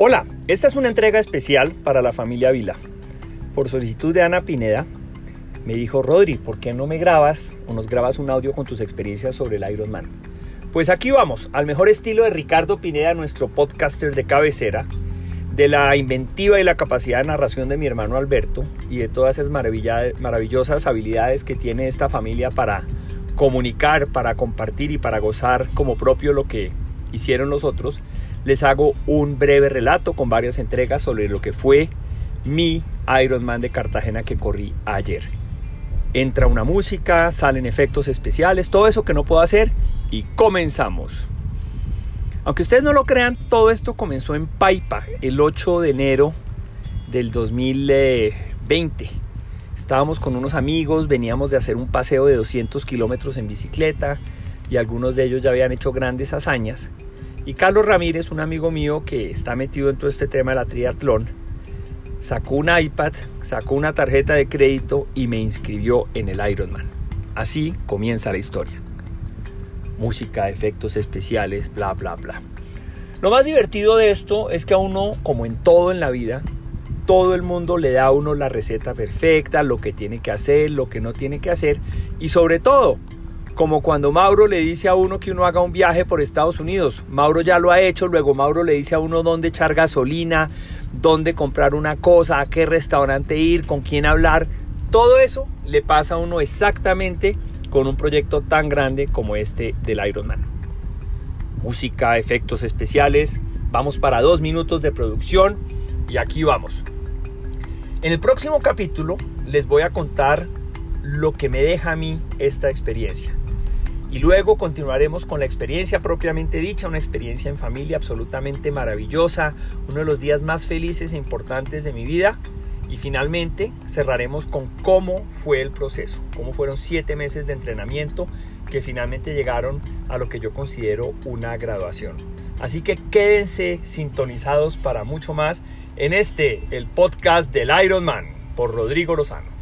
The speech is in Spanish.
Hola, esta es una entrega especial para la familia Vila. Por solicitud de Ana Pineda, me dijo, Rodri, ¿por qué no me grabas o nos grabas un audio con tus experiencias sobre el Ironman? Pues aquí vamos, al mejor estilo de Ricardo Pineda, nuestro podcaster de cabecera, de la inventiva y la capacidad de narración de mi hermano Alberto y de todas esas maravillosas habilidades que tiene esta familia para comunicar, para compartir y para gozar como propio lo que hicieron los otros les hago un breve relato con varias entregas sobre lo que fue mi Ironman de Cartagena que corrí ayer. Entra una música, salen efectos especiales, todo eso que no puedo hacer y comenzamos. Aunque ustedes no lo crean, todo esto comenzó en Paipa el 8 de enero del 2020. Estábamos con unos amigos, veníamos de hacer un paseo de 200 kilómetros en bicicleta y algunos de ellos ya habían hecho grandes hazañas y Carlos Ramírez, un amigo mío que está metido en todo este tema de la triatlón, sacó un iPad, sacó una tarjeta de crédito y me inscribió en el Ironman. Así comienza la historia. Música, efectos especiales, bla, bla, bla. Lo más divertido de esto es que a uno, como en todo en la vida, todo el mundo le da a uno la receta perfecta, lo que tiene que hacer, lo que no tiene que hacer y sobre todo como cuando Mauro le dice a uno que uno haga un viaje por Estados Unidos. Mauro ya lo ha hecho, luego Mauro le dice a uno dónde echar gasolina, dónde comprar una cosa, a qué restaurante ir, con quién hablar. Todo eso le pasa a uno exactamente con un proyecto tan grande como este del Ironman. Música, efectos especiales, vamos para dos minutos de producción y aquí vamos. En el próximo capítulo les voy a contar lo que me deja a mí esta experiencia. Y luego continuaremos con la experiencia propiamente dicha, una experiencia en familia absolutamente maravillosa, uno de los días más felices e importantes de mi vida. Y finalmente cerraremos con cómo fue el proceso, cómo fueron siete meses de entrenamiento que finalmente llegaron a lo que yo considero una graduación. Así que quédense sintonizados para mucho más en este, el podcast del Ironman, por Rodrigo Lozano.